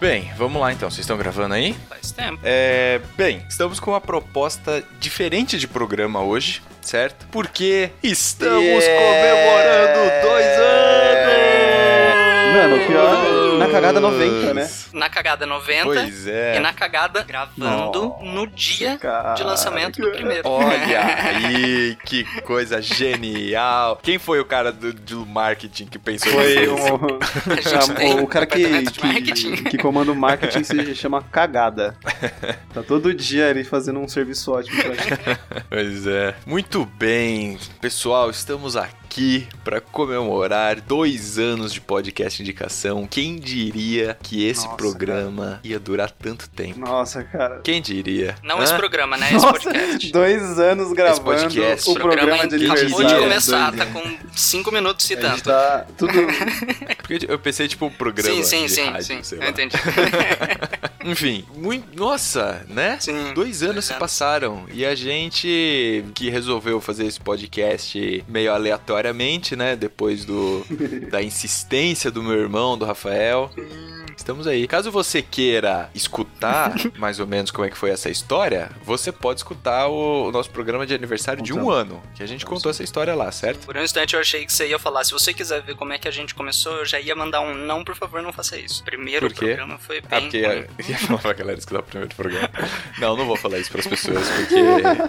Bem, vamos lá então. Vocês estão gravando aí? Faz tempo. É, bem, estamos com uma proposta diferente de programa hoje, certo? Porque estamos comemorando dois anos! Mano, o pior, na cagada 90, né? Na cagada 90 Pois é. e na cagada gravando no dia de lançamento do primeiro. Olha aí, que coisa genial. Quem foi o cara do, do marketing que pensou Foi nisso? um, gente tem o cara que, que, que comanda o marketing se chama Cagada. Tá todo dia ele fazendo um serviço ótimo pra gente. Pois é. Muito bem, pessoal, estamos aqui para comemorar dois anos de podcast indicação. Quem diria que esse Nossa, programa ia durar tanto tempo? Nossa, cara. Quem diria? Não Hã? esse programa, né? Esse Nossa, podcast. dois anos gravando podcast. o O programa programa de acabou aniversário. de começar, tá com 5 minutos e tanto. tá tudo... Porque eu pensei, tipo, um programa Sim, sim, de sim, rádio, sim. Eu entendi. Enfim, muito... Nossa, né? Sim. Dois anos se anos. passaram e a gente que resolveu fazer esse podcast meio aleatoriamente, né? Depois do da insistência do meu irmão, do Rafael. Estamos aí. Caso você queira escutar mais ou menos como é que foi essa história, você pode escutar o, o nosso programa de aniversário de um ano, que a gente contou essa história lá, certo? Por um instante eu achei que você ia falar, se você quiser ver como é que a gente começou, eu já ia mandar um não, por favor, não faça isso. Primeiro Por quê? programa foi Ah, bem porque ruim. ia, ia falar pra galera escutar o primeiro programa. Não, não vou falar isso pras pessoas, porque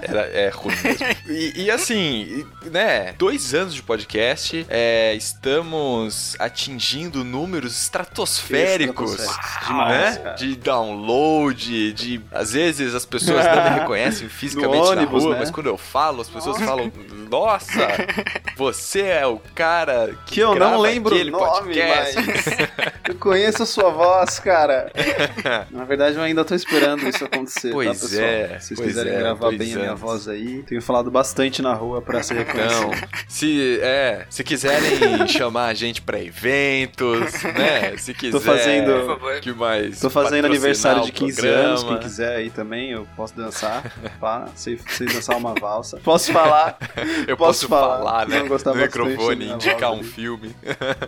era, é ruim mesmo. E, e assim, né, dois anos de podcast, é, estamos atingindo números estratosféricos. Né? Demais, cara. De download, de. Às vezes as pessoas não me reconhecem fisicamente ônibus, na rua, né? mas quando eu falo, as pessoas falam: Nossa, você é o cara que, Que eu não lembro o nome, podcast. mas eu conheço a sua voz, cara. Na verdade, eu ainda tô esperando isso acontecer, Pois tá, pessoal? é, Se vocês pois quiserem é, gravar bem a minha anos. voz aí, tenho falado bastante na rua pra ser reconhecido. Então, se, é, se quiserem chamar a gente pra eventos, né? Se quiser. Tô fazendo- Por favor. Que mais? Tô fazendo aniversário de 15 programa. anos, quem quiser aí também, eu posso dançar, pá, sei, sei dançar uma valsa. Posso falar, Eu Posso posso, falar, falar, né? no microfone, indicar um ali. filme.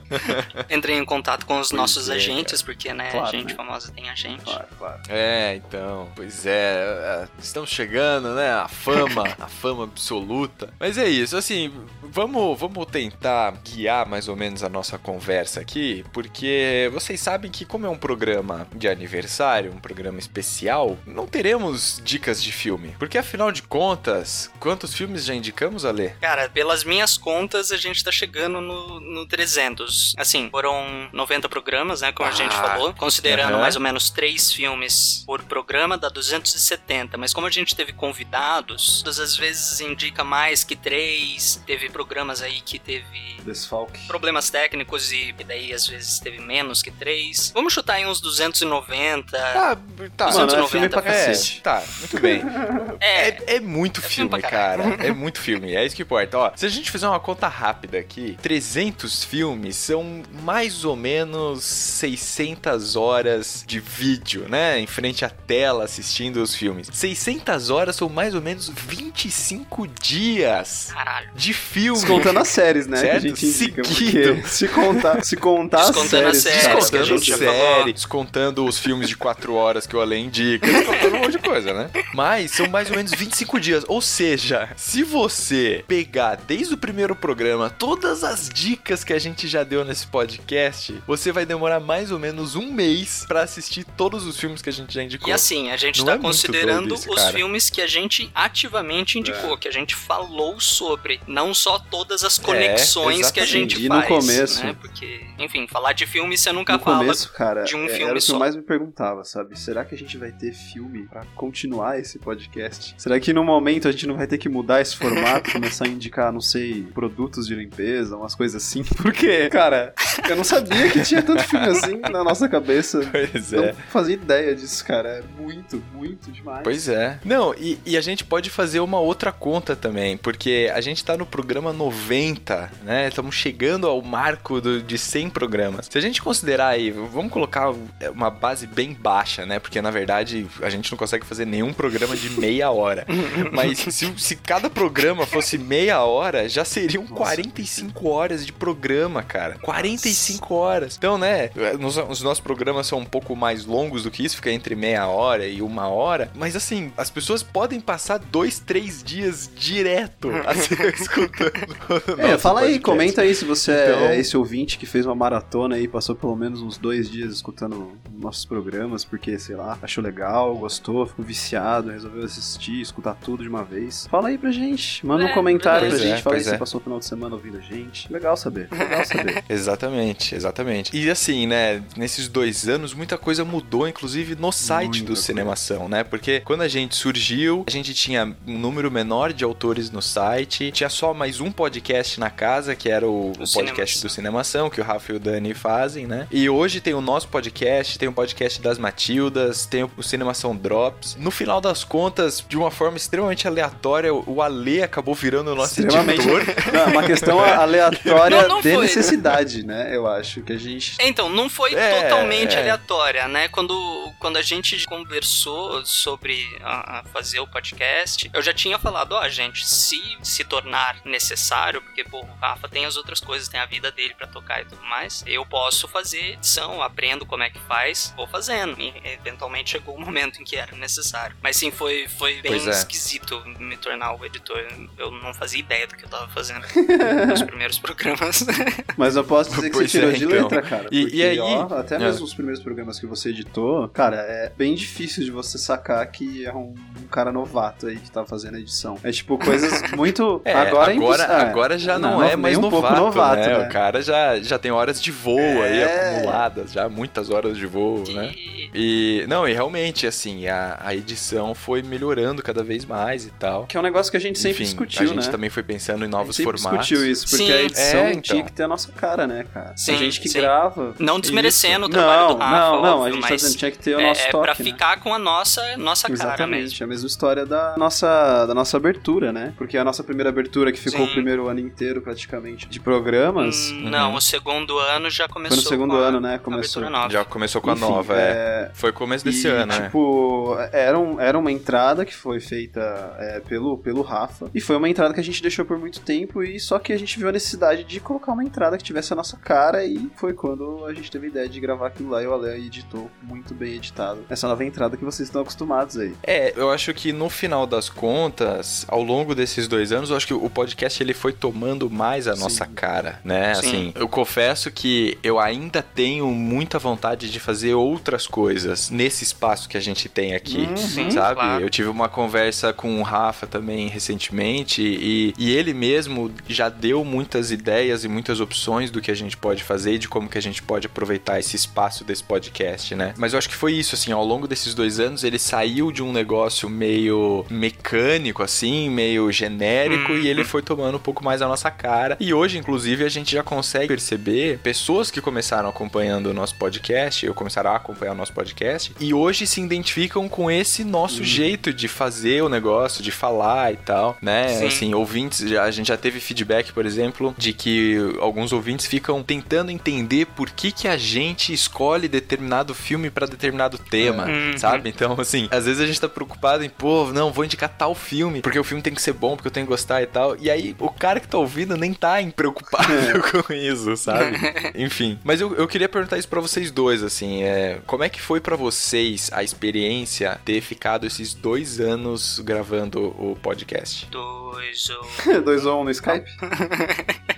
Entrei em contato com os Pois nossos é, agentes, porque, né, Claro, gente né? famosa tem agente. claro, claro. É, então, pois é, é, estamos chegando, né, a fama, a fama absoluta. Mas é isso, assim, vamos, vamos tentar guiar mais ou menos a nossa conversa aqui, porque vocês sabem que como é um programa de aniversário, um programa especial, não teremos dicas de filme, porque afinal de contas, quantos filmes já indicamos a ler? Cara, pelas minhas contas, a gente tá chegando no, no 300. Assim, foram 90 programas, né, como a gente Ah, falou. Considerando aham. mais ou menos 3 filmes por programa, dá 270. Mas como a gente teve convidados, todas as vezes indica mais que 3. Teve programas aí que teve Desfalque. problemas técnicos e, e daí às vezes teve menos que 3. Vamos chutar aí uns 290. Ah, tá. Mano, é 290 filme pra É, cacete. tá, muito bem. É, É, é muito É filme filme, cara. É muito filme. É isso que importa. Ó, se a gente fizer uma conta rápida aqui, 300 filmes são mais ou menos 600 horas de vídeo, né? Em frente à tela assistindo os filmes. 600 horas são mais ou menos 25 dias caralho. de filme. Descontando as séries, né? Certo? Que a gente indica. Seguido. Se contar, se contar as Descontando as séries, série, descontando os filmes de 4 horas que o Além indica, descontando um monte de coisa, né? Mas são mais ou menos 25 dias. Ou seja, se você pegar desde o primeiro programa todas as dicas que a gente já deu nesse podcast, você vai demorar mais ou menos um mês pra assistir todos os filmes que a gente já indicou. E assim, a gente Não tá é considerando isso, os filmes que a gente ativamente indicou, É. que a gente falou sobre, não só todas as conexões que a gente E no faz. começo- né? Porque, enfim, falar de filme você nunca No fala. começo, cara, de um é- filme era o que só. eu mais me perguntava, sabe? Será que a gente vai ter filme pra continuar esse podcast? Será que no momento a gente não vai ter que mudar esse formato, começar a indicar, não sei, produtos de limpeza, umas coisas assim? Porque, cara, eu não sabia que tinha tanto filme assim na nossa cabeça. Pois Não é. fazia ideia disso, cara. É muito, muito demais. Pois é. Não, e, e a gente pode fazer uma outra conta também, porque a gente tá no programa 90, né? Estamos chegando ao marco do- de 100 programas. Se a gente considerar aí, vamos colocar uma base bem baixa, né? Porque na verdade a gente não consegue fazer nenhum programa de meia hora. Mas se, se cada programa fosse meia hora, já seriam Nossa. 45 horas de programa, cara. 45 horas. Então, né? nos- os nossos programas são um pouco mais longos do que isso, fica entre meia hora e uma hora. Mas assim, as pessoas podem passar dois, três dias direto assim, escutando. É, fala aí, podcast. comenta aí se você Então- é esse ouvinte que fez uma maratona aí, passou pelo menos uns dois dias escutando nossos programas, porque, sei lá, achou legal, gostou, ficou viciado, resolveu assistir, escutar tudo de uma vez. Fala aí pra gente, manda um É, comentário pra pois é, gente, fala aí pois se você é. passou o final de semana ouvindo a gente. Legal saber, legal saber. Exatamente, exatamente. E assim, né, nesses dois anos, muita coisa mudou, inclusive no site Muita do coisa. Cinemação, né? Porque quando a gente surgiu, a gente tinha um número menor de autores no site, tinha só mais um podcast na casa, que era o, o podcast Cinemação. do Cinemação, que o Rafa e o Dani fazem, né? E hoje tem o nosso podcast, tem o podcast das Matildas, tem o, Cinemação Drops. No final das contas, de uma forma extremamente aleatória, o Ale acabou virando o nosso editor. Não, é uma questão aleatória Não, não de foi. necessidade, né? Eu acho que a gente. Então, não foi É, totalmente é. aleatória, né? Quando, quando a gente conversou sobre a, a fazer o podcast, eu já tinha falado, ó, gente, se se tornar necessário, porque, pô, o Rafa tem as outras coisas, tem a vida dele pra tocar e tudo mais, eu posso fazer edição, aprendo como é que faz, vou fazendo. E eventualmente chegou o momento em que era necessário. Mas sim, foi, foi bem é. esquisito me tornar o editor. Eu não fazia ideia do que eu tava fazendo nos primeiros programas. Mas eu posso dizer que Pois você tirou é, de então. letra, cara. E- porque, e aí- ó, até É. mesmo os primeiros programas que você editou, cara, é bem difícil de você sacar que é um, um cara novato aí que tá fazendo a edição. É tipo coisas muito. É, agora agora, é agora já não, Não, é mais um pouco novato, novato, né? né? O cara já, já tem horas de voo aí É. acumuladas, já muitas horas de voo, né? E- não, e realmente, assim, a, a edição foi melhorando cada vez mais e tal. Que é um negócio que a gente sempre Enfim, discutiu, a gente né? também foi pensando em novos a gente sempre formatos. discutiu isso, porque Sim. a edição É, então. tinha que ter a nossa cara, né, cara? Sim, a gente que sim. grava. Não desmerecendo o Isso. trabalho não, do Rafa, Não, não, a óbvio, gente tá mas dizendo tinha que ter o é, nosso é toque, pra né? ficar com a nossa, nossa cara Exatamente, mesmo. é a mesma história da nossa, da nossa abertura, né? Porque a nossa primeira abertura, que ficou Sim. o primeiro ano inteiro praticamente de programas, Hum, Uhum. Não, o segundo ano já começou. foi no segundo com a ano, né? Começou. nova. Já começou com a Enfim, nova, é. é, Foi começo desse e, ano, né? tipo, era, um, era uma entrada que foi feita é, pelo, pelo Rafa. E foi uma entrada que a gente deixou por muito tempo. E só que a gente viu a necessidade de colocar uma entrada que tivesse a nossa cara. E foi quando a gente teve a ideia de gravar aquilo lá. E o Ale editou muito bem editado. Essa nova entrada que vocês estão acostumados aí. É, eu acho que no final das contas, ao longo desses dois anos, eu acho que o podcast ele foi tomando mais a Sim. nossa cara, né? Sim. Assim, eu confesso que eu ainda tenho muita vontade de fazer outras coisas nesse espaço que a gente tem aqui, Uhum. Sim, sabe? claro. Eu tive uma conversa com o Rafa também recentemente e, e ele mesmo já deu muitas ideias e muitas opções do que a gente pode fazer e de como que a gente pode aproveitar esse espaço desse podcast, né? Mas eu acho que foi isso, assim, ao longo desses dois anos ele saiu de um negócio meio mecânico, assim, meio genérico Uhum. e ele foi tomando um pouco mais a nossa cara. E hoje, inclusive, a gente já consegue perceber pessoas que começaram acompanhando o nosso podcast, ou começaram a acompanhar o nosso podcast, e hoje se identificam com esse nosso Uhum. jeito de fazer o negócio, de falar e tal, né? Sim. Assim, ouvintes, já- a gente já teve feedback, por exemplo, de que alguns ouvintes ficam tentando entender por que que a gente escolhe determinado filme pra determinado tema, Uhum. sabe? Então, assim, às vezes a gente tá preocupado em, pô, não, vou indicar tal filme, porque o filme tem que ser bom, porque eu tenho que gostar e tal. E aí, o cara que tá ouvindo nem tá em preocupado com isso, sabe? Enfim. Mas eu, eu queria perguntar isso pra vocês dois, assim, é, como é que foi pra vocês a experiência ter ficado esses dois anos gravando o podcast? Dois ou. Dois ou um no Skype?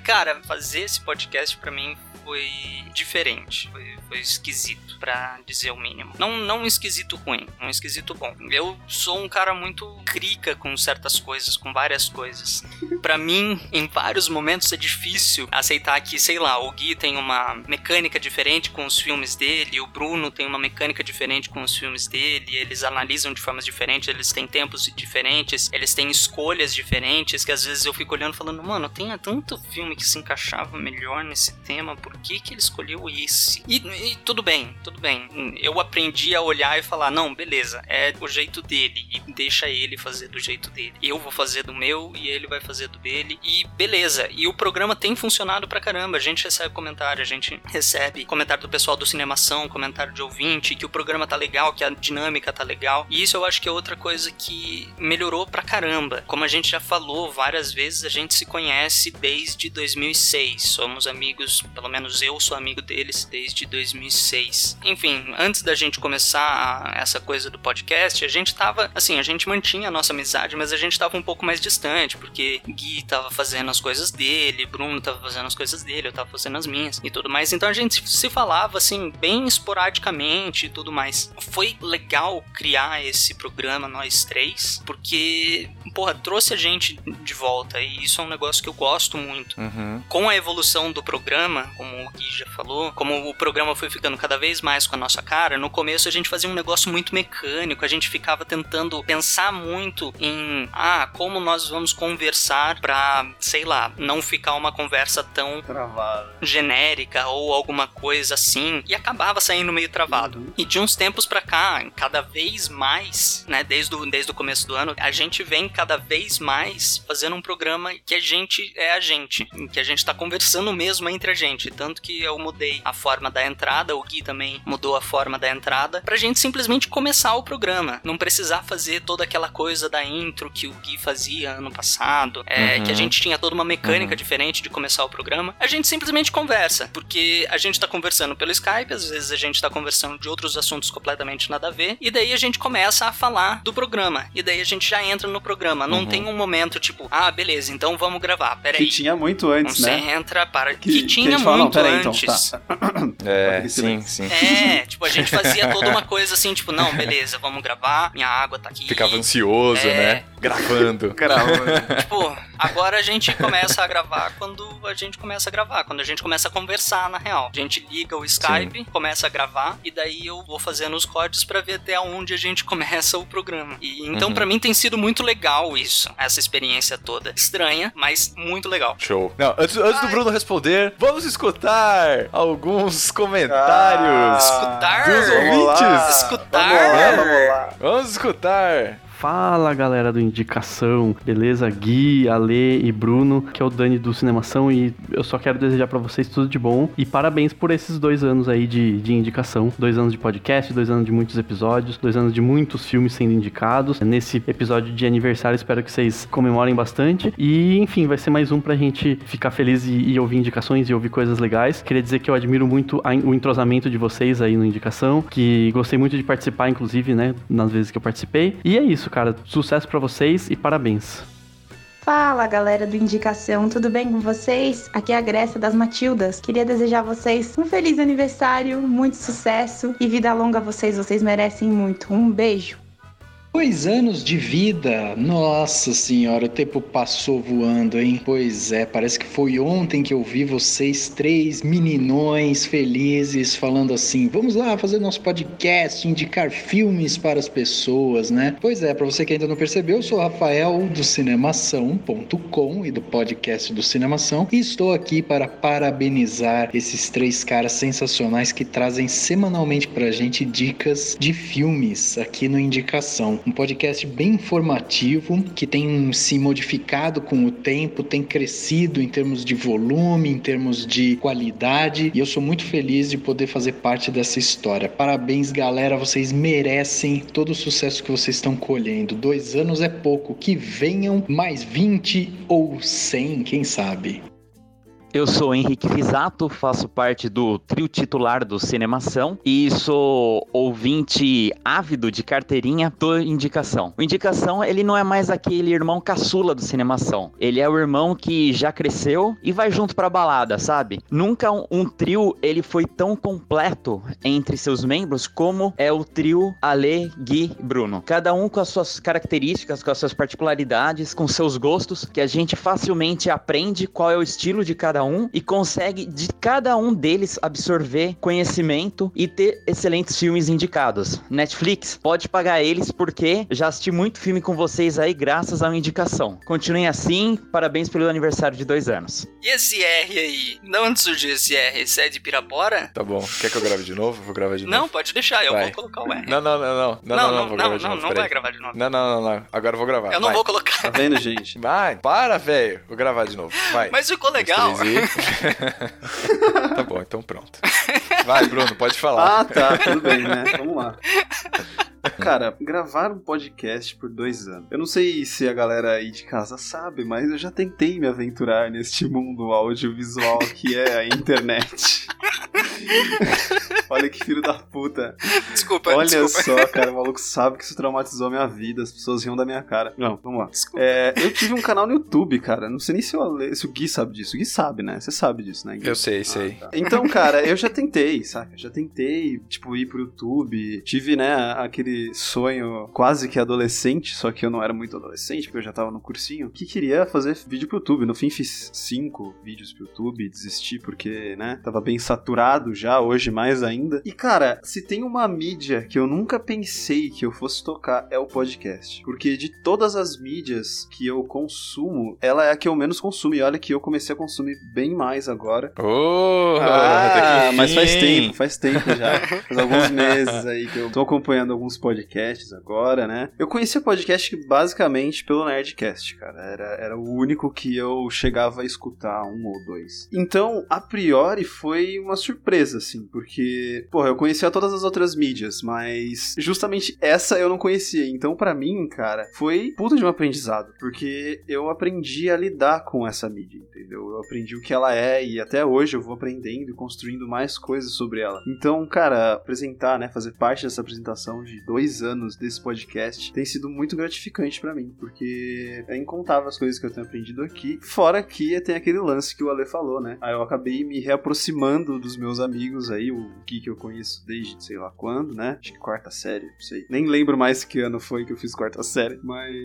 Cara, fazer esse podcast pra mim foi diferente. Foi, foi esquisito, pra dizer o mínimo. Não, não um esquisito ruim, um esquisito bom. Eu sou um cara muito crica com certas coisas, com várias coisas. Pra mim, em vários momentos é difícil aceitar que, sei lá, o Gui tem uma mecânica diferente com os filmes dele, o Bruno tem uma mecânica diferente com os filmes dele, eles analisam de formas diferentes, eles têm tempos diferentes, eles têm escolhas diferentes, que às vezes eu fico olhando falando, mano, tem tanto filme que se encaixava melhor nesse tema, por que, que ele escolheu esse? E, e, tudo bem, tudo bem. Eu aprendi a olhar e falar: não, beleza, é o jeito dele, e deixa ele fazer do jeito dele. Eu vou fazer do meu e ele vai fazer do dele, e beleza. E o programa tem funcionado pra caramba. A gente recebe comentário, a gente recebe comentário do pessoal do Cinemação, comentário de ouvinte, que o programa tá legal, que a dinâmica tá legal. E isso eu acho que é outra coisa que melhorou pra caramba. Como a gente já falou várias vezes, a gente se conhece desde 2006. Somos amigos, pelo menos eu sou amigo deles desde 2006. Enfim, antes da gente começar essa coisa do podcast, a gente tava, assim, a gente mantinha a nossa amizade, mas a gente tava um pouco mais distante, porque Gui tava fazendo as coisas dele, Bruno tava fazendo as coisas dele, eu tava fazendo as minhas e tudo mais. Então a gente se falava, assim, bem esporadicamente e tudo mais. Foi legal criar esse programa, nós três, porque, porra, trouxe a gente de volta e isso é um negócio que eu gosto muito. Uhum. Com a evolução do programa, como o Gui já falou, como o programa foi ficando cada vez mais com a nossa cara, no começo a gente fazia um negócio muito mecânico, a gente ficava tentando pensar muito em, ah, como nós vamos conversar pra, sei lá, não ficar uma conversa tão travada, genérica ou alguma coisa assim, e acabava saindo meio travado. Uhum. E de uns tempos pra cá, cada vez mais, né, desde o, desde o começo do ano, a gente vem cada vez mais fazendo um programa que a gente é a gente, em que a gente tá conversando mesmo entre a gente, tanto que eu mudei a forma da entrada, o Gui também mudou a forma da entrada, pra gente simplesmente começar o programa, não precisar fazer toda aquela coisa da intro que o Gui fazia ano passado, é, uhum. que a gente tinha toda uma mecânica uhum. diferente de começar o programa, a gente simplesmente conversa, porque a gente tá conversando pelo Skype, às vezes a gente tá conversando de outros assuntos completamente nada a ver, e daí a gente começa a falar do programa, e daí a gente já entra no programa, não uhum. tem um momento tipo, ah, beleza, então vamos gravar, peraí. Que tinha muito antes, né? Você entra para... Que, que tinha que muito não, antes. Então, tá. é, sim, sim. É, tipo, a gente fazia toda uma coisa assim, tipo, não, beleza, vamos gravar, minha água tá aqui. Ficava ansioso, é... né? Gravando. Gravando. tipo, agora a gente começa a gravar quando a gente começa a gravar, quando a gente começa a conversar, na real. A gente liga o Skype, Sim. começa a gravar, e daí eu vou fazendo os códigos para ver até onde a gente começa o programa. E então, uhum. para mim, tem sido muito legal isso, essa experiência toda. Estranha, mas muito legal. Show. Não, antes, antes do Bruno responder, vamos escutar alguns comentários. Ah, escutar? Dos ouvintes. Escutar. Vamos lá, vamos lá. Vamos escutar. Fala galera do Indicação, beleza? Gui, Ale e Bruno, que é o Dani do Cinemação e eu só quero desejar para vocês tudo de bom e parabéns por esses dois anos aí de, de indicação. Dois anos de podcast, dois anos de muitos episódios, dois anos de muitos filmes sendo indicados. Nesse episódio de aniversário, espero que vocês comemorem bastante e enfim, vai ser mais um pra gente ficar feliz e, e ouvir indicações e ouvir coisas legais. Queria dizer que eu admiro muito a, o entrosamento de vocês aí no Indicação, que gostei muito de participar, inclusive, né, nas vezes que eu participei. E é isso, cara. Sucesso para vocês e parabéns. Fala galera do Indicação, tudo bem com vocês? Aqui é a Grécia das Matildas. Queria desejar a vocês um feliz aniversário, muito sucesso e vida longa a vocês, vocês merecem muito. Um beijo. Dois anos de vida, nossa senhora, o tempo passou voando, hein? Pois é, parece que foi ontem que eu vi vocês três meninões felizes falando assim: vamos lá fazer nosso podcast, indicar filmes para as pessoas, né? Pois é, para você que ainda não percebeu, eu sou o Rafael do Cinemação.com e do podcast do Cinemação e estou aqui para parabenizar esses três caras sensacionais que trazem semanalmente pra gente dicas de filmes aqui no Indicação um podcast bem informativo que tem se modificado com o tempo, tem crescido em termos de volume, em termos de qualidade, e eu sou muito feliz de poder fazer parte dessa história. Parabéns, galera, vocês merecem todo o sucesso que vocês estão colhendo. Dois anos é pouco, que venham mais 20 ou 100, quem sabe. Eu sou Henrique Fisato, faço parte do trio titular do Cinemação e sou ouvinte ávido de carteirinha do Indicação. O Indicação, ele não é mais aquele irmão caçula do Cinemação. Ele é o irmão que já cresceu e vai junto pra balada, sabe? Nunca um, um trio ele foi tão completo entre seus membros como é o trio Ale, Gui Bruno. Cada um com as suas características, com as suas particularidades, com seus gostos, que a gente facilmente aprende qual é o estilo de cada cada um e consegue de cada um deles absorver conhecimento e ter excelentes filmes indicados. Netflix pode pagar eles porque já assisti muito filme com vocês aí graças à indicação. Continuem assim, parabéns pelo aniversário de dois anos. E esse R aí? De onde surgiu esse R? Esse é de Pirapora? Tá bom. Quer que eu grave de novo? Vou gravar de novo. Não, pode deixar, eu Vai. vou colocar o R. Não, não, não, não. Não, não, não, vou gravar de não, novo. não peraí. vai gravar de novo. Não, não, não, não. Agora eu vou gravar. Eu não Vai. vou colocar. Tá vendo, gente? Vai, para, velho. Vou gravar de novo. Vai. Mas ficou legal. tá bom, então pronto. Vai, Bruno, pode falar. Ah, tá, tudo bem, né? Vamos lá. Cara, gravar um podcast por dois anos. Eu não sei se a galera aí de casa sabe, mas eu já tentei me aventurar neste mundo audiovisual que é a internet. Olha que filho da puta. Desculpa, Olha desculpa. só, cara, o maluco sabe que isso traumatizou a minha vida. As pessoas riam da minha cara. Não, vamos lá. É, eu tive um canal no YouTube, cara. Não sei nem se o, Ale- se o Gui sabe disso. O Gui sabe, né? Você sabe disso, né, Gui? Eu sei, sei. tá. Então, cara, eu já tentei, saca? Já tentei, tipo, ir pro YouTube. Tive, né, aquele sonho quase que adolescente, só que eu não era muito adolescente, porque eu já tava no cursinho, que queria fazer vídeo pro YouTube. No fim, fiz cinco vídeos pro YouTube, desisti porque, né, tava bem saturado já, hoje mais ainda. E, cara, se tem uma mídia que eu nunca pensei que eu fosse tocar, é o podcast. Porque de todas as mídias que eu consumo, ela é a que eu menos consumo. E olha que eu comecei a consumir bem mais agora. Oh, Ah, que mas faz tempo, faz tempo já. Faz alguns meses aí que eu tô acompanhando alguns podcasts agora, né? Eu conheci o podcast basicamente pelo Nerdcast, cara. Era, era o único que eu chegava a escutar, um ou dois. Então, a priori, foi uma surpresa, assim, porque, porra, eu conhecia todas as outras mídias, mas justamente essa eu não conhecia. Então, pra mim, cara, foi puta de um aprendizado, porque eu aprendi a lidar com essa mídia, entendeu? Eu aprendi o que ela é e até hoje eu vou aprendendo e construindo mais coisas sobre ela. Então, cara, apresentar, né, fazer parte dessa apresentação de dois anos desse podcast tem sido muito gratificante pra mim, porque é incontável as coisas que eu tenho aprendido aqui. Fora que tem aquele lance que o Ale falou, né? Aí eu acabei me reaproximando dos meus amigos aí, o Gui que eu conheço desde sei lá quando, né? Acho que quarta série, não sei. Nem lembro mais que ano foi que eu fiz quarta série, mas.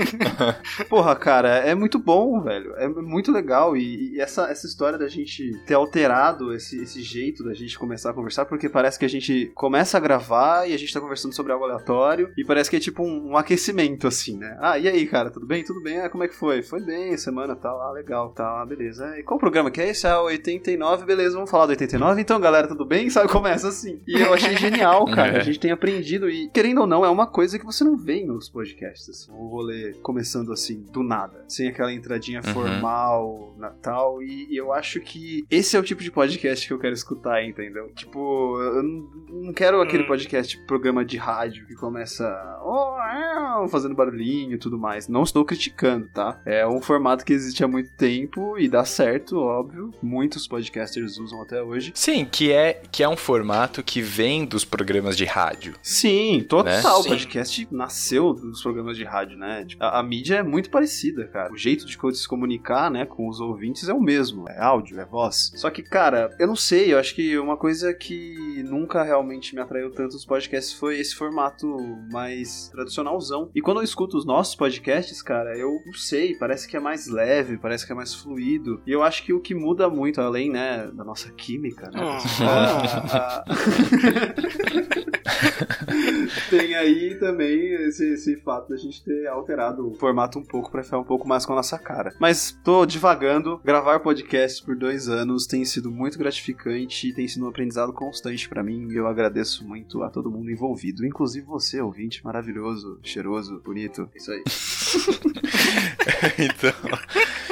Porra, cara, é muito bom, velho. É muito legal. E, e essa, essa história da gente ter alterado esse, esse jeito da gente começar a conversar, porque parece que a gente começa a gravar e a gente tá conversando sobre algo aleatório, e parece que é tipo um, um aquecimento, assim, né? Ah, e aí, cara, tudo bem? Tudo bem? Ah, como é que foi? Foi bem, semana tal, ah, legal, tá, ah, beleza. E qual programa que é esse? Ah, 89, beleza, vamos falar do 89? Então, galera, tudo bem? Sabe, começa assim. E eu achei genial, cara. É. A gente tem aprendido e, querendo ou não, é uma coisa que você não vê em outros podcasts, assim. O rolê começando assim, do nada. Sem aquela entradinha Uhum. formal, natal. E, e eu acho que esse é o tipo de podcast que eu quero escutar, entendeu? Tipo, eu não, não quero aquele Hum. podcast, programa de rádio que começa oh, é", fazendo barulhinho e tudo mais. Não estou criticando, tá? É um formato que existe há muito tempo e dá certo, óbvio. Muitos podcasters usam até hoje. Sim, que é, que é um formato que vem dos programas de rádio. Sim, total. Né? O podcast nasceu dos programas de rádio, né? Tipo, A, a mídia é muito parecida, cara. O jeito de se comunicar, né, com os ouvintes é o mesmo. É áudio, é voz. Só que, cara, eu não sei, eu acho que uma coisa que nunca realmente me atraiu tanto nos podcasts foi esse formato mais tradicionalzão. E quando eu escuto os nossos podcasts, cara, eu não sei, parece que é mais leve, parece que é mais fluido. E eu acho que o que muda muito, além, né, da nossa química, né? Hum. a- a- Tem aí também esse, esse fato da gente ter alterado o formato um pouco pra ficar um pouco mais com a nossa cara. Mas tô divagando. Gravar podcast por dois anos tem sido muito gratificante e tem sido um aprendizado constante pra mim. E eu agradeço muito a todo mundo envolvido, inclusive você, ouvinte maravilhoso, cheiroso, bonito. É Isso aí. então.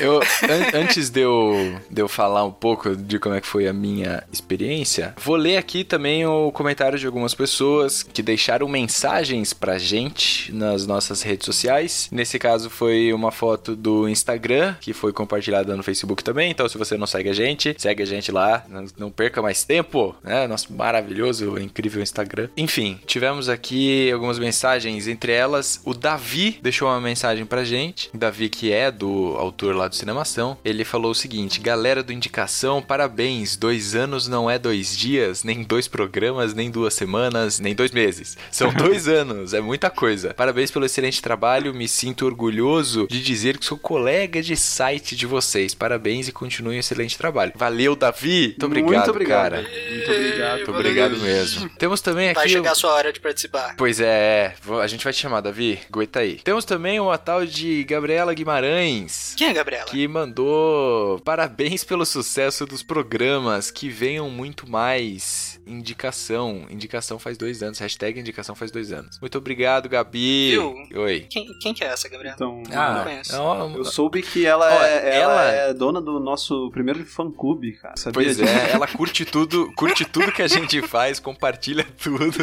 Eu, an- antes de eu, de eu falar um pouco de como é que foi a minha experiência, vou ler aqui também o comentário de algumas pessoas que deixaram mensagens pra gente nas nossas redes sociais. Nesse caso foi uma foto do Instagram, que foi compartilhada no Facebook também. Então, se você não segue a gente, segue a gente lá. Não, não perca mais tempo, né? Nosso maravilhoso, incrível Instagram. Enfim, tivemos aqui algumas mensagens, entre elas o Davi deixou uma mensagem pra gente. Davi, que é do autor lá lá do Cinemação, ele falou o seguinte: Galera do Indicação, parabéns. Dois anos não é dois dias, nem dois programas, nem duas semanas, nem dois meses. São dois anos, é muita coisa. Parabéns pelo excelente trabalho, me sinto orgulhoso de dizer que sou colega de site de vocês. Parabéns e continuem o excelente trabalho. Valeu, Davi! Muito obrigado, Muito obrigado. cara. Muito obrigado. Muito obrigado mesmo. Temos também aqui. Vai chegar a sua hora de participar. Pois é, é. A gente vai te chamar, Davi. Aguenta aí. Temos também uma tal de Gabriela Guimarães. Quem é Que mandou parabéns pelo sucesso dos programas, que venham muito mais. Indicação. Indicação faz dois anos. Hashtag indicação faz dois anos. Muito obrigado, Gabi. Viu? Oi. Quem, quem que é essa, Gabriela? Então, não conheço. eu soube que ela, Ó, é, ela, ela- é dona do nosso primeiro fã-clube, cara. Sabia Pois é, ela curte tudo, curte tudo que a gente faz, compartilha tudo.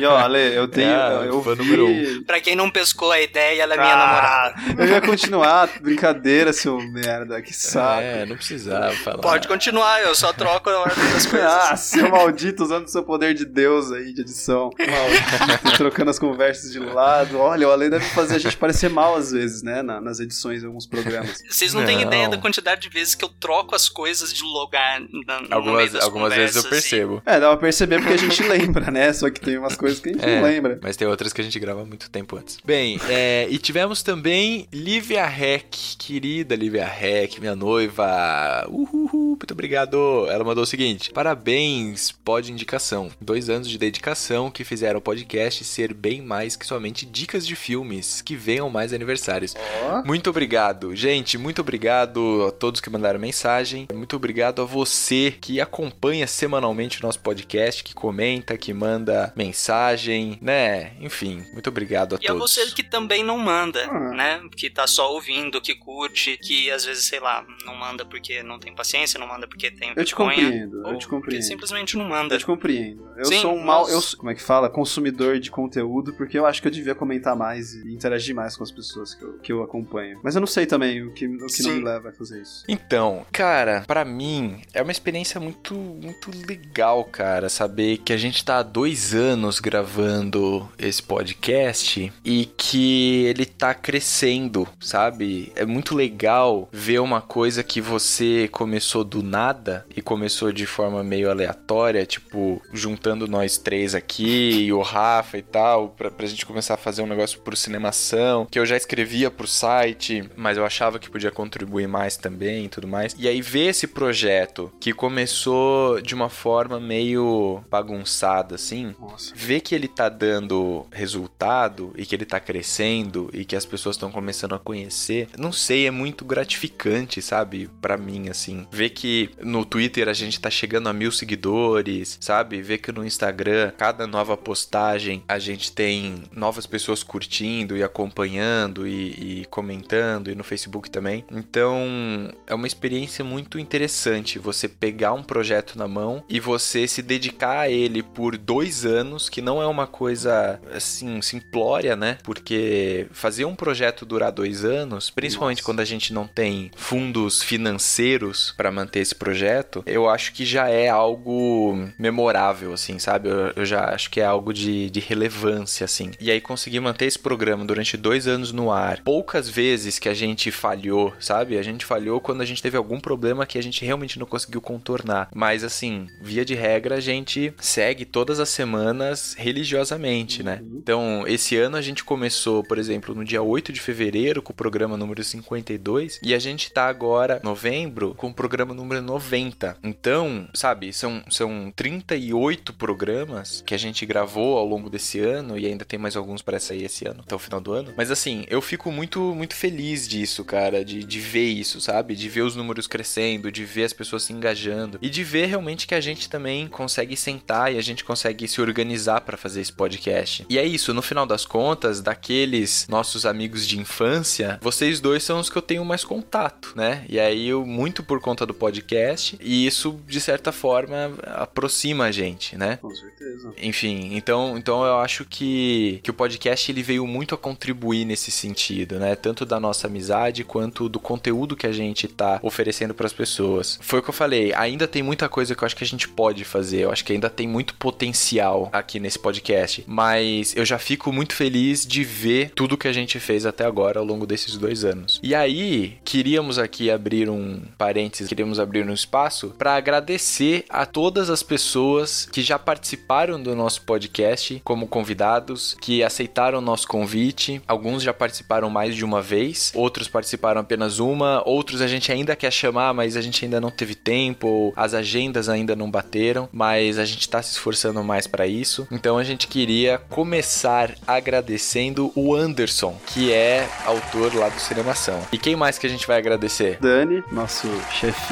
E ó, Ale, eu tenho. É, eu fã vi... número um. Pra quem não pescou a ideia, ela é minha Ah, namorada. Eu ia continuar, brincadeira, seu merda, que saco. É, não precisava falar. Pode continuar, eu só troco a ordem das coisas. Ah, seu maldito usando o seu poder de Deus aí de edição. Maldito, trocando as conversas de lado. Olha, o Ale deve fazer a gente parecer mal às vezes, né? na- nas edições de alguns programas. Vocês não, têm Não. ideia da quantidade de vezes que eu troco as coisas de lugar na, no meio Algumas, das algumas vezes eu e- percebo. É, dá pra perceber porque a gente lembra, né? Só que tem umas coisas que a gente É. não lembra. Mas tem outras que a gente grava há muito tempo antes. Bem, é, e tivemos também Lívia Heck, querida Lívia Heck, minha noiva. Uhul, muito obrigado. Ela mandou o seguinte: parabéns, pod indicação. Dois anos de dedicação que fizeram o podcast ser bem mais que somente dicas de filmes que venham mais aniversários. Ó. Muito obrigado, gente. Muito obrigado a todos que mandaram mensagem. Muito obrigado a você que acompanha semanalmente o nosso podcast, que comenta, que manda mensagem, né? Enfim, muito obrigado a E a todos. você que também não manda, Ah. né? Que tá só ouvindo, que curte, que às vezes, sei lá, não manda porque não tem paciência, não manda porque tem Eu te compreendo, eu te porque compreendo. simplesmente não manda. Eu te compreendo. Eu Sim, sou um mal, nós- eu sou- como é que fala? Consumidor de conteúdo, porque eu acho que eu devia comentar mais e interagir mais com as pessoas que eu, que eu acompanho. Mas eu não sei também o que, o que não me leva a fazer isso. Então, cara, pra mim é uma experiência muito, muito legal, cara, saber que a gente tá há dois anos gravando esse podcast e que ele tá crescendo, sabe? É muito legal ver uma coisa que você começou do nada e começou de forma meio aleatória, tipo, juntando nós três aqui e o Rafa e tal, pra, pra gente começar a fazer um negócio por cinemação, que eu já escrevia pro site, mas eu achava que podia contribuir mais também e tudo mais. E aí ver esse projeto que começou de uma forma meio bagunçada, assim, Nossa. ver que ele tá dando resultado e que ele tá crescendo e que as pessoas estão começando a conhecer, não sei, é muito gratificante, sabe? Pra mim, assim. Ver que no Twitter a gente tá chegando a mil seguidores, sabe? Ver que no Instagram, cada nova postagem, a gente tem novas pessoas curtindo e acompanhando e, e comentando, e no Facebook também. Então, é uma experiência muito interessante você pegar um projeto na mão e você se dedicar a ele por dois anos, que não é uma coisa assim simplória, né? Porque fazer um projeto durar dois anos, principalmente Nossa. quando a gente não tem fundos financeiros para manter esse projeto, eu acho que já é algo memorável, assim, sabe? Eu, eu já acho que é algo de, de relevância, assim. E aí conseguir manter esse programa durante dois anos no ar, poucas vezes que a gente falhou, sabe? A gente falhou quando a gente teve algum problema que a gente realmente não conseguiu contornar. Mas assim, via de regra, a gente segue todas as semanas religiosamente, né? Então, esse ano a gente começou, por exemplo, no dia 8 de fevereiro com o programa número 52 e a gente tá agora, novembro, com o programa número 90. Então, sabe, são, são 38 programas que a gente gravou ao longo desse ano e ainda tem mais alguns para sair esse ano, até o final do ano. Mas assim, eu fico muito, muito feliz disso, cara, de, de ver isso, sabe? De ver os números crescendo, de ver as pessoas se engajando e de ver realmente que a gente também consegue sentar e a gente consegue se organizar para fazer esse podcast. E é isso, no final das contas, daqueles nossos amigos de infância, vocês dois são os que eu tenho mais contato, né? E aí eu, muito por conta do podcast e isso, de certa forma, aproxima a gente, né? Com certeza. Enfim, então, então eu acho que, que o podcast ele veio muito a contribuir nesse sentido, né? Tanto da nossa amizade quanto do conteúdo que a gente tá oferecendo para as pessoas. Foi o que eu falei, ainda tem muita coisa que eu acho que a gente pode fazer, eu acho que ainda tem muito potencial aqui nesse podcast, mas eu já fico muito feliz de ver tudo que a gente fez até agora ao longo desses dois anos. E aí, queríamos aqui abrir um parênteses, queríamos abrir um espaço para agradecer a todas as pessoas que já participaram do nosso podcast como convidados, que aceitaram o nosso convite. Alguns já participaram mais de uma vez, outros participaram apenas uma, outros a gente ainda quer chamar, mas a gente ainda não teve tempo, ou as agendas ainda não bateram, mas a gente está se esforçando mais para isso. Então a gente queria começar agradecendo o Anderson, que é autor lá do Cinemação. E quem mais que a gente vai agradecer? Dani, nosso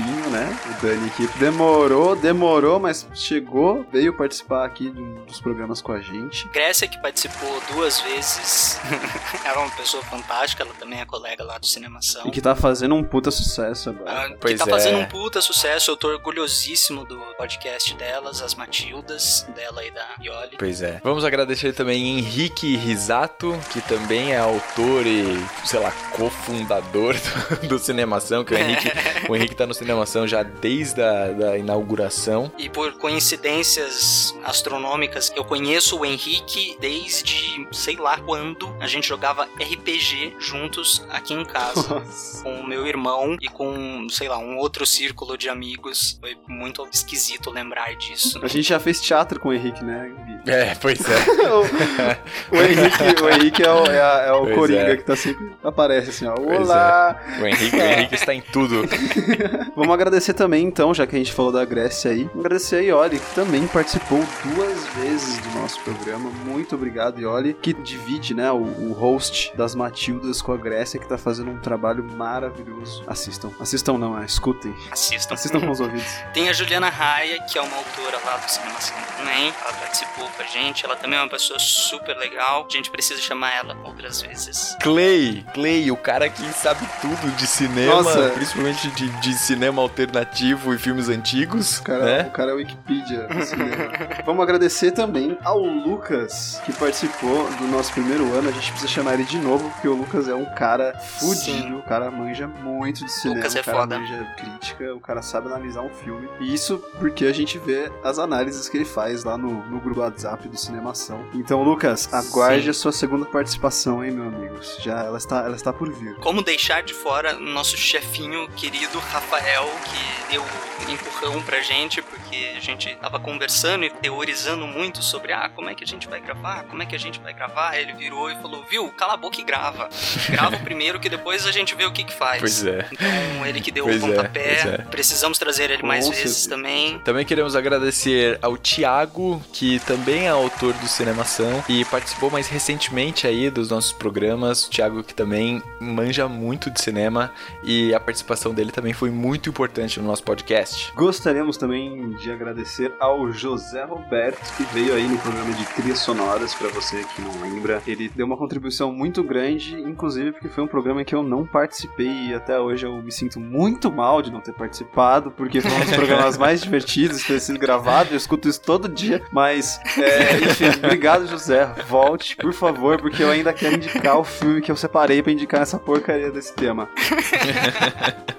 né? O Dani que demorou, demorou, mas chegou, veio participar aqui de um dos programas com a gente. Grécia, que participou duas vezes. ela é uma pessoa fantástica, ela também é colega lá do Cinemação. E que tá fazendo um puta sucesso agora. Ah, que Pois tá é. fazendo um puta sucesso, eu tô orgulhosíssimo do podcast delas, as Matildas, dela e da Ioli. Pois é. Vamos agradecer também Henrique Risato, que também é autor e, sei lá, cofundador do, do Cinemação, que o Henrique, o Henrique tá no Cinemação já desde a da inauguração. E por coincidências astronômicas, eu conheço o Henrique desde sei lá quando a gente jogava RPG juntos aqui em casa. Nossa. com o meu irmão e com, sei lá, um outro círculo de amigos. Foi muito esquisito lembrar disso. A gente já fez teatro com o Henrique, né? É, pois é. o, o Henrique, o Henrique é o, é a- é o Coringa é. que tá sempre aparece assim, ó. Olá! O Henrique, o Henrique está em tudo. Vamos agradecer também, então, já que a gente falou da Grécia aí. Agradecer a Ioli, que também participou duas vezes do nosso programa. Muito obrigado, Ioli, que divide, né, o, o host das Matildas com a Grécia, que tá fazendo um trabalho maravilhoso. Assistam. Assistam não, é, escutem. Assistam. Assistam com os ouvidos. Tem a Juliana Raia, que é uma autora lá do Cinemação também. Ela participou com a gente. Ela também é uma pessoa super legal. A gente precisa chamar ela outras vezes. Clay, Clay, o cara que sabe tudo de cinema, Nossa. principalmente de, de cinema alternativo e filmes antigos, O cara, né? o cara é Wikipedia do cinema. Vamos agradecer também ao Lucas, que participou do nosso primeiro ano. A gente precisa chamar ele de novo, porque o Lucas é um cara fudido. O cara manja muito de cinema. Lucas é o cara foda. manja crítica, o cara sabe analisar um filme. E isso porque a gente vê as análises que ele faz lá no, no grupo WhatsApp do Cinemação. Então, Lucas, aguarde Sim. a sua segunda participação, hein, meu amigo? Já ela está, ela está por vir. Como deixar de fora o nosso chefinho querido Rafael, que deu um empurrão pra gente, porque a gente tava conversando e teorizando muito sobre ah, como é que a gente vai gravar, como é que a gente vai gravar. Aí ele virou e falou, viu, cala a boca e grava. Grava primeiro que depois a gente vê o que que faz. Pois é. Então, ele que deu Pois o é, pontapé. pois é. Precisamos trazer ele Com mais vezes certeza. também. Também queremos agradecer ao Thiago, que também é autor do Cinemação e participou mais recentemente aí dos nossos programas. O Thiago que também manja muito de cinema e a participação dele também foi muito importante no nosso podcast. Gostaríamos também de agradecer ao José Roberto, que veio aí no programa de trilhas sonoras, pra você que não lembra. Ele deu uma contribuição muito grande, inclusive porque foi um programa que eu não participei e até hoje eu me sinto muito mal de não ter participado, porque foi um dos programas mais divertidos de ter sido gravado, eu escuto isso todo dia, mas, é, enfim, obrigado José, volte, por favor, porque eu ainda quero indicar o filme que eu separei pra indicar essa porcaria desse tema.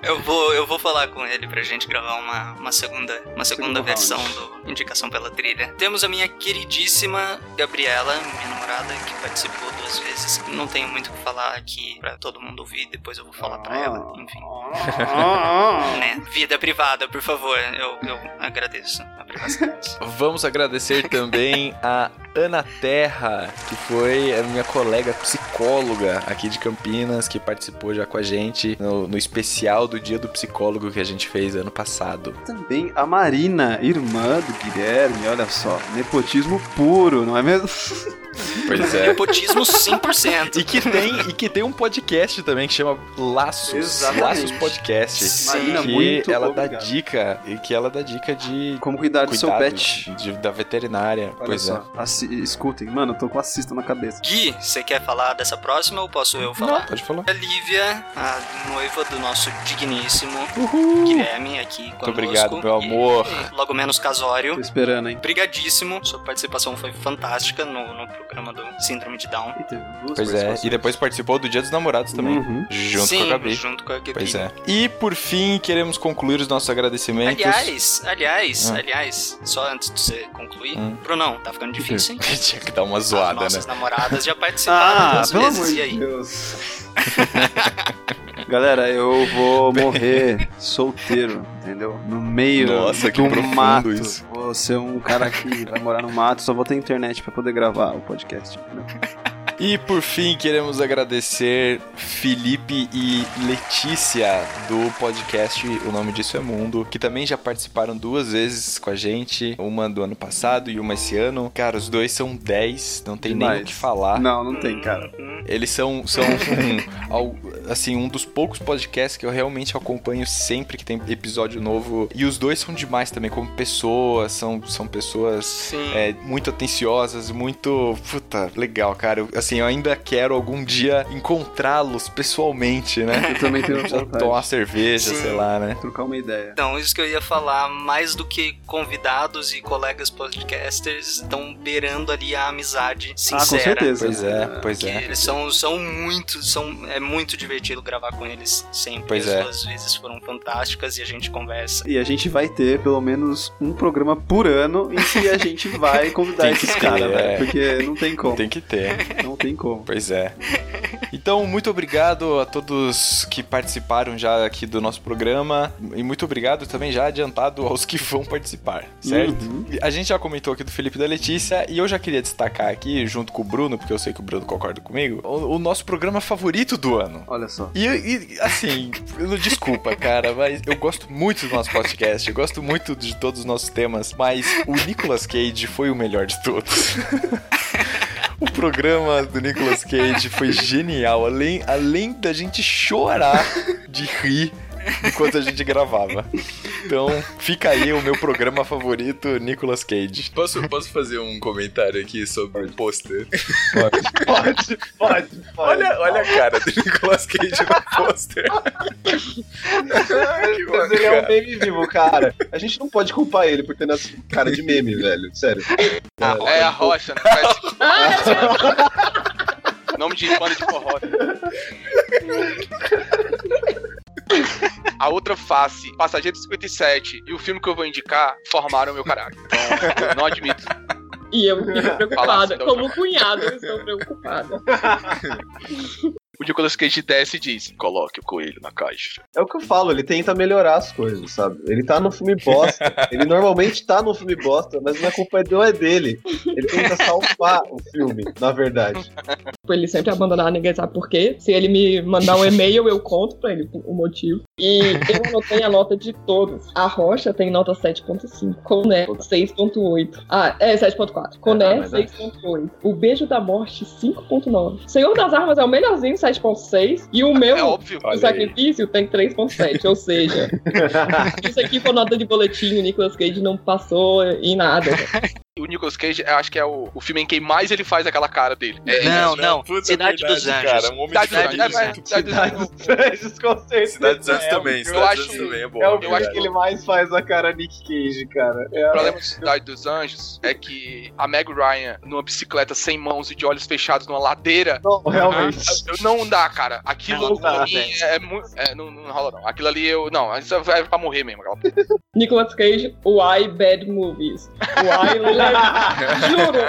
Eu vou, eu vou falar com ele pra gente gravar uma, uma segunda, uma segunda Segundo versão round. do Indicação pela Trilha. Temos a minha queridíssima Gabriela, minha namorada, que participou duas vezes. Não tenho muito o que falar aqui pra todo mundo ouvir, depois eu vou falar pra ela, enfim. Né? Vida privada, por favor, eu, eu agradeço Vamos agradecer também a Ana Terra, que foi a minha colega psicóloga aqui de Campinas, que participou já com a gente no, no especial do Dia do Psicólogo que a gente fez ano passado. Também a Marina, irmã do Guilherme, olha só, nepotismo puro, não é mesmo? Pois é. Nepotismo 100%. E que tem, e que tem um podcast também que chama Laços. Exatamente. Laços Podcast. Sim. Que muito ela dá obrigado. dica, e que ela dá dica de Como cuidar do seu pet. de- da veterinária. Olha pois só, é. assi- escutem. Mano, eu tô com assista na cabeça. Gui, você quer falar dessa próxima ou posso eu falar? Pode falar. A Lívia, a noiva do nosso digníssimo Guilherme aqui conosco. obrigado, meu amor. E, logo menos casório. Tô esperando, hein? Obrigadíssimo. Sua participação foi fantástica no, no programa do Síndrome de Down. E Pois é, e depois participou do Dia dos Namorados também. Uhum. Junto Sim, com a Gabi. junto com a Gabi. Pois é. E por fim, queremos concluir os nossos agradecimentos. Aliás, aliás, Ah. aliás, só antes de você concluir, Hum. Brunão, tá ficando difícil, hein? Tinha que dar uma As zoada, nossas né? namoradas já participaram Ah, duas pelo vezes, amor e aí? Deus. Galera, eu vou morrer solteiro, entendeu? No meio Nossa, que do mato. isso. Vou ser um cara que vai morar no mato, só vou ter internet pra poder gravar o podcast. entendeu? E por fim, queremos agradecer Felipe e Letícia do podcast O Nome Disso é Mundo, que também já participaram duas vezes com a gente, uma do ano passado e uma esse ano. Cara, os dois são 10, não tem nem o Demais. que falar. Não, não tem, cara. Eles são, são um, assim, um dos poucos podcasts que eu realmente acompanho sempre que tem episódio novo. E os dois são demais também, como pessoas, são, são pessoas é, muito atenciosas, muito. Puta, legal, cara. Eu, assim, eu ainda quero algum dia encontrá-los pessoalmente, né? Eu também tenho Já vontade tomar cerveja, Sim. sei lá, né? trocar uma ideia. Então, isso que eu ia falar, mais do que convidados e colegas podcasters, estão beirando ali a amizade sincera. Ah, com certeza. Pois é, pois Que é. eles são, são muito, são, é muito divertido gravar com eles sempre. Pois As é. duas vezes foram fantásticas e a gente conversa. E a gente vai ter pelo menos um programa por ano em que a gente vai convidar esses caras, é. velho. Porque não tem como. Tem que ter. Não tem como. Pois é. Então, muito obrigado a todos que participaram já aqui do nosso programa. E muito obrigado também já adiantado aos que vão participar, certo? Uhum. A gente já comentou aqui do Felipe e da Letícia, e eu já queria destacar aqui, junto com o Bruno, porque eu sei que o Bruno concorda comigo, o, o nosso programa favorito do ano. Olha só. E, e, assim, não- desculpa, cara, mas eu gosto muito do nosso podcast, eu gosto muito de todos os nossos temas, mas o Nicolas Cage foi o melhor de todos. O programa do Nicolas Cage foi genial, além, além da gente chorar de rir enquanto a gente gravava. Então, fica aí o meu programa favorito, Nicolas Cage. Posso, posso fazer um comentário aqui sobre o pôster? Pode, pode, pode. Olha, olha a cara do Nicolas Cage no pôster. Mas ele é um meme vivo, cara. A gente não pode culpar ele por ter nascido cara de meme, velho. Sério. É a rocha, não faz Nome de banda de forró. A outra face, Passageiro 57 e o filme que eu vou indicar formaram meu caráter. Então, eu não admito. E eu fico preocupada. assim, Como cunhada, eu estou preocupada. O Nicolas Cage desce e diz: coloque o coelho na caixa. É o que eu falo, ele tenta melhorar as coisas, sabe? Ele tá no filme bosta. Ele normalmente tá no filme bosta, mas é culpa não é dele. Ele tenta salvar o filme, na verdade. Tipo, Ele sempre abandonar, ninguém sabe por quê. Se ele me mandar um e-mail, eu conto pra ele o motivo. E eu anotei a nota de todos. A Rocha tem nota 7.5. Coné, 6.8. Ah, é 7.4. Coné, mas é. 6.8. O Beijo da Morte, 5.9. Senhor das Armas é o melhorzinho, 7.6. E o meu, É óbvio. o Sacrifício, tem 3.7. Ou seja, se isso aqui for nota de boletim, o Nicolas Cage não passou em nada. O Nicolas Cage, eu acho que é o, o filme em que mais ele faz aquela cara dele. É, Não, não. Puta, Cidade verdade, dos Anjos. Cara, um homem Cidade de dos Anjos, verdade. é, Cidade dos Anjos. Anjos, com certeza. Cidade dos Anjos É, também, eu Cidade dos acho- Anjos também é bom. É o é eu acho que ele mais faz a cara Nick Cage, cara. É O problema de Cidade dos Anjos é que a Meg Ryan, numa bicicleta sem mãos e de olhos fechados numa ladeira, Não, realmente. eu- não dá, cara. Aquilo Não dá, velho. é muito. É, não, não rola, não. Aquilo ali eu. Não, isso é pra morrer mesmo. Aquela... Nicolas Cage, Why Bad Movies? Why Left... Juro,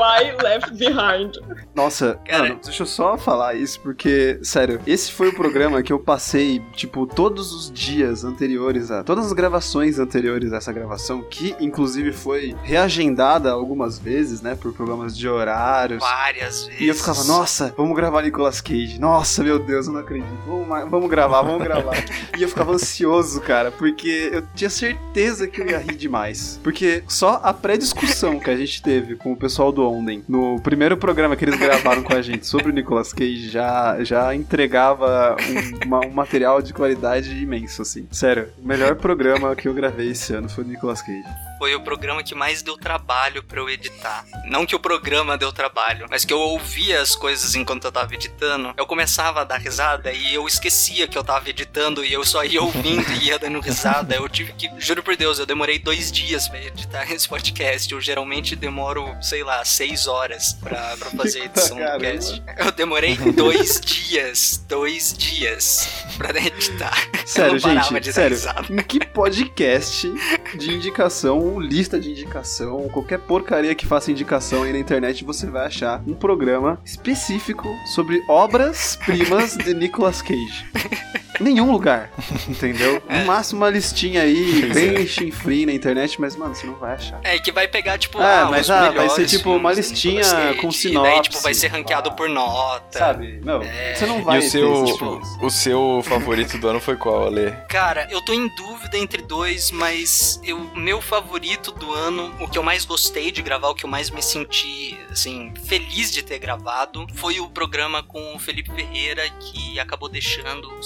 Why Left Behind? Nossa, Cara- mano, deixa eu só falar isso, porque, sério, esse foi o programa que eu passei, tipo, todos os dias anteriores a. Todas as gravações anteriores a essa gravação, que inclusive foi reagendada algumas vezes, né, por problemas de horários. Várias vezes. E eu ficava, nossa, vamos gravar Nicolas Cage. Nossa, meu Deus, eu não acredito. Vamos, vamos gravar, vamos gravar. e eu ficava ansioso, cara, porque eu tinha certeza que eu ia rir demais. Porque só a pré-discussão que a gente teve com o pessoal do Onden, no primeiro programa que eles gravaram com a gente sobre o Nicolas Cage, já, já entregava um, uma- um material de qualidade imenso, assim. Sério, o melhor programa que eu gravei esse ano foi o Nicolas Cage. Foi o programa que mais deu trabalho pra eu editar. Não que o programa deu trabalho, mas que eu ouvia as coisas enquanto eu tava editando. Eu começava a dar risada e eu esquecia que eu tava editando e eu só ia ouvindo e ia dando risada. Eu tive que, juro por Deus, eu demorei dois dias pra editar esse podcast. Eu geralmente demoro, sei lá, seis horas pra, pra fazer a edição do cast. Eu demorei dois dias, dois dias pra editar. Sério, gente, sério. risada. Que podcast de indicação, lista de indicação, qualquer porcaria que faça indicação aí na internet, você vai achar um programa específico sobre obras-primas de Nicolas Cage. Nenhum lugar, entendeu? É. No máximo uma listinha aí, bem chinfrim na internet, mas, mano, você não vai achar. É, que vai pegar, tipo, Ah, ah, mas os ah, vai ser, tipo, uma listinha Cage, com E daí, sinopse, tipo, vai ser ranqueado por nota. Sabe? Não, É. você não vai E o seu, tipo o seu favorito do ano foi qual, Ale? Cara, eu tô em dúvida entre dois, mas eu, meu favorito do ano, o que eu mais gostei de gravar, o que eu mais me senti, assim, feliz de ter gravado, foi o programa com o Felipe Ferreira, que acabou deixando o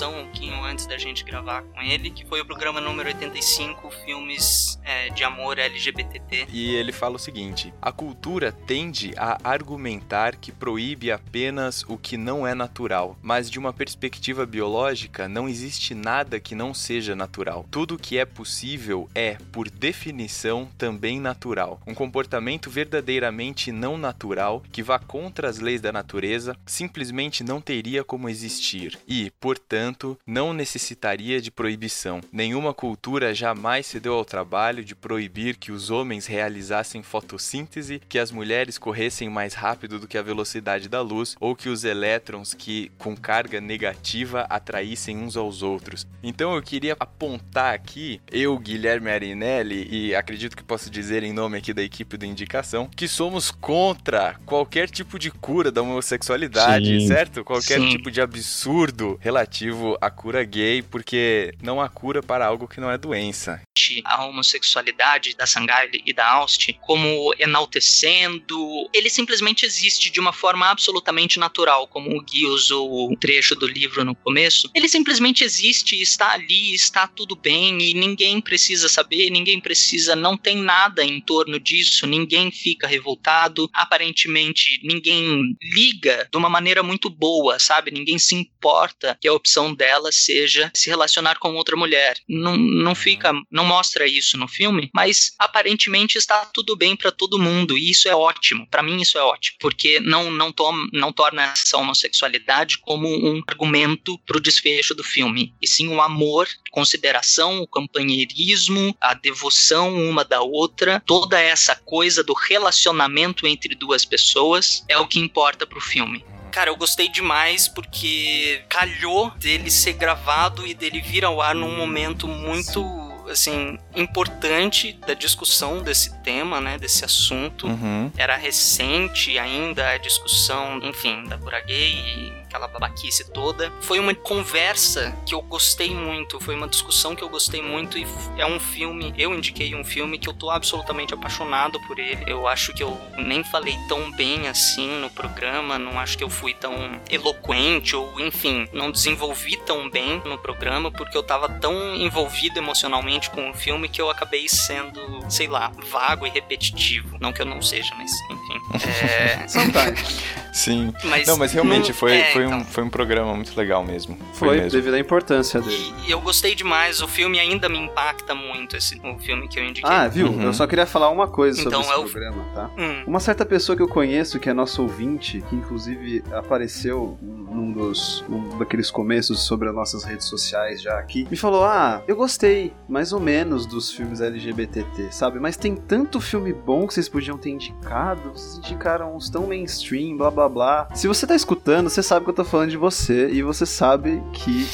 Um pouquinho antes da gente gravar com ele, que foi o programa número 85, Filmes é, de Amor LGBTT. E ele fala o seguinte: a cultura tende a argumentar que proíbe apenas o que não é natural, mas de uma perspectiva biológica não existe nada que não seja natural. Tudo que é possível é, por definição, também natural. Um comportamento verdadeiramente não natural que vá contra as leis da natureza simplesmente não teria como existir e, portanto, não necessitaria de proibição. Nenhuma cultura jamais se deu ao trabalho de proibir que os homens realizassem fotossíntese, que as mulheres corressem mais rápido do que a velocidade da luz ou que os elétrons que com carga negativa atraíssem uns aos outros. Então eu queria apontar aqui, eu, Guilherme Arinelli, e acredito que posso dizer em nome aqui da equipe do Indicação, que somos contra qualquer tipo de cura da homossexualidade, Sim. certo? Qualquer Sim. tipo de absurdo relativo à cura gay, porque não há cura para algo que não é doença. a homossexualidade da Sangaile e da Aust como enaltecendo. Ele simplesmente existe de uma forma absolutamente natural, como o Gui usou o trecho do livro no começo. Ele simplesmente existe, está ali, está tudo bem e ninguém precisa saber, ninguém precisa, não tem nada em torno disso, ninguém fica revoltado, aparentemente ninguém liga de uma maneira muito boa, sabe? Ninguém se importa que a opção dela seja se relacionar com outra mulher. Não, não fica, não mostra isso no filme, mas aparentemente está tudo bem pra todo mundo e isso é ótimo. Pra mim isso é ótimo, porque não não, tom, não torna essa homossexualidade como um argumento pro desfecho do filme, e sim o amor, consideração, o companheirismo, a devoção uma da outra, toda essa coisa do relacionamento entre duas pessoas é o que importa pro filme. Cara, eu gostei demais porque calhou dele ser gravado e dele vir ao ar num momento muito, assim, importante da discussão desse tema, né, desse assunto. Uhum. Era recente ainda a discussão, enfim, da cura gay e aquela babaquice toda. Foi uma conversa que eu gostei muito, foi uma discussão que eu gostei muito e é um filme, eu indiquei um filme que eu tô absolutamente apaixonado por ele. Eu acho que eu nem falei tão bem assim no programa, não acho que eu fui tão eloquente ou, enfim, não desenvolvi tão bem no programa porque eu tava tão envolvido emocionalmente com o filme que eu acabei sendo, sei lá, vago e repetitivo. Não que eu não seja, mas enfim. É, Sometimes. Sim. mas Não, mas realmente não- foi, é, foi, então. um, foi um programa muito legal mesmo. Foi, Foi, mesmo. devido à importância dele. E eu gostei demais, o filme ainda me impacta muito, esse, o filme que eu indiquei. Ah, viu? Uhum. Eu só queria falar uma coisa sobre Então, esse é o- programa, tá? Hum, Uma certa pessoa que eu conheço, que é nosso ouvinte, que inclusive apareceu num dos num daqueles começos sobre as nossas redes sociais já aqui, me falou: Ah, eu gostei mais ou menos dos filmes LGBTT, sabe? Mas tem tanto filme bom que vocês podiam ter indicado, vocês indicaram uns tão mainstream, blá blá blá. Se você tá escutando, você sabe que eu tô falando de você e você sabe que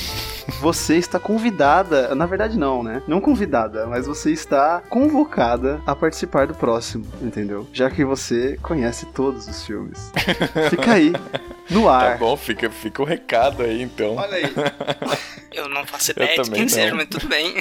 você está convidada, na verdade não, né? Não convidada, mas você está convocada a participar do próximo, entendeu? Já que você conhece todos os filmes. Fica aí. No Tá ar. bom, fica, fica o recado aí, então. Olha aí. Eu não faço ideia de também quem seja, não. mas tudo bem.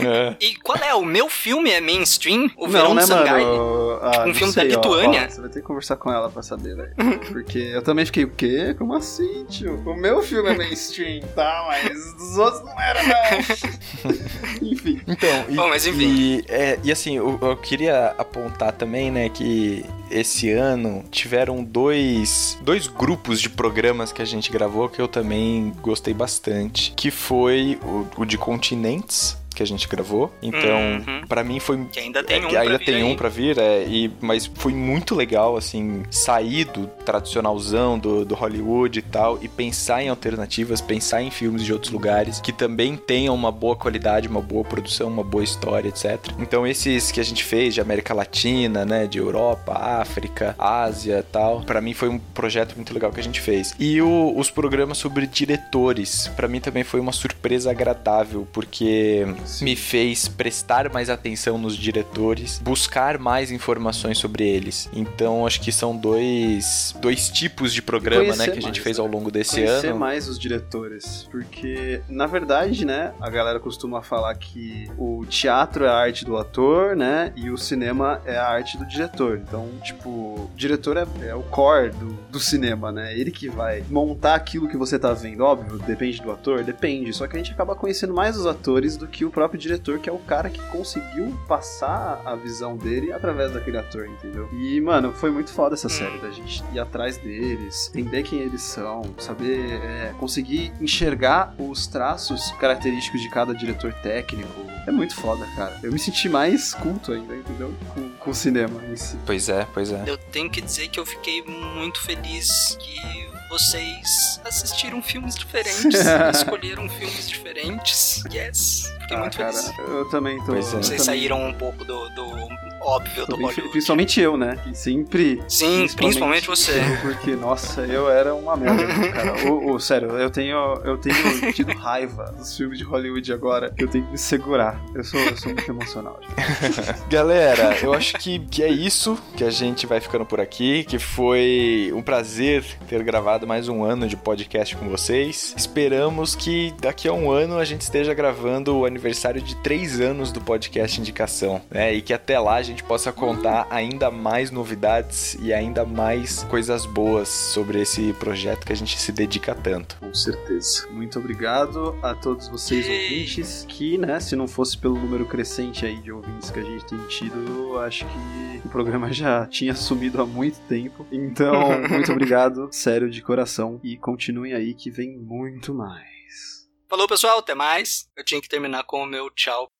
É. e qual é? O meu filme é mainstream? O não, Verão né, do Sangai? mano? Ah, um filme da sei, ó, Lituânia? ó, você vai ter que conversar com ela pra saber, velho. Porque eu também fiquei, o quê? Como assim, tio? O meu filme é mainstream, tá? Mas dos outros não era, não. Enfim. Então, e, Bom, mas enfim. E, é, e assim, eu, eu queria apontar também, né, que esse ano tiveram dois, dois grupos de programas que a gente gravou que eu também gostei bastante, que foi o, o de continentes que a gente gravou. Então, Uhum. pra mim foi Que ainda tem é, um ainda pra vir tem um pra vir, é, e, mas foi muito legal, assim, sair do tradicionalzão do, do Hollywood e tal, e pensar em alternativas, pensar em filmes de outros lugares que também tenham uma boa qualidade, uma boa produção, uma boa história, etc. Então, esses que a gente fez de América Latina, né, de Europa, África, Ásia e tal, pra mim foi um projeto muito legal que a gente fez. E o- os programas sobre diretores, pra mim também foi uma surpresa agradável, porque me fez prestar mais atenção nos diretores, buscar mais informações sobre eles. Então, acho que são dois, dois tipos de programa, né, Conhecer que a gente mais, fez né? ao longo desse Conhecer ano. mais os diretores. Porque, na verdade, né, a galera costuma falar que o teatro é a arte do ator, né, e o cinema é a arte do diretor. Então, tipo, o diretor é, é o core do, do cinema, né? Ele que vai montar aquilo que você tá vendo. Óbvio, depende do ator? Depende. Só que a gente acaba conhecendo mais os atores do que o próprio diretor, que é o cara que conseguiu passar a visão dele através daquele ator, entendeu? E, mano, foi muito foda essa série, da gente ir atrás deles, entender quem eles são, saber é, conseguir enxergar os traços característicos de cada diretor técnico. É muito foda, cara. Eu me senti mais culto ainda, entendeu? Com, com o cinema em si. Pois é, pois é. Eu tenho que dizer que eu fiquei muito feliz que vocês assistiram filmes diferentes, escolheram filmes diferentes. Yes, fiquei Ah, muito cara, feliz. eu também tô. Pois é. Vocês também- saíram um pouco do, do óbvio do Hollywood. Principalmente eu, né? Que sempre. Sim, principalmente você. Porque, nossa, eu era uma merda, cara. Ô, sério, eu tenho, eu tenho tido raiva dos filmes de Hollywood agora. Eu tenho que me segurar. Eu sou, eu sou muito emocional. Galera, eu acho que, que é isso que a gente vai ficando por aqui, que foi um prazer ter gravado mais um ano de podcast com vocês. Esperamos que daqui a um ano a gente esteja gravando o aniversário de três anos do podcast Indicação, né? E que até lá a gente possa contar ainda mais novidades e ainda mais coisas boas sobre esse projeto que a gente se dedica tanto. Com certeza. Muito obrigado a todos vocês ouvintes que, né, se não fosse pelo número crescente aí de ouvintes que a gente tem tido, eu acho que o programa já tinha sumido há muito tempo. Então, muito obrigado, sério, de coração. E continuem aí que vem muito mais. Falou, pessoal, até mais. Eu tinha que terminar com o meu tchau.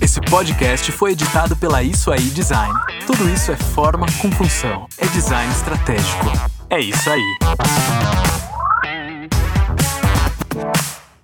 Esse podcast foi editado pela Isso Aí Design. Tudo isso é forma com função. É design estratégico. É isso aí.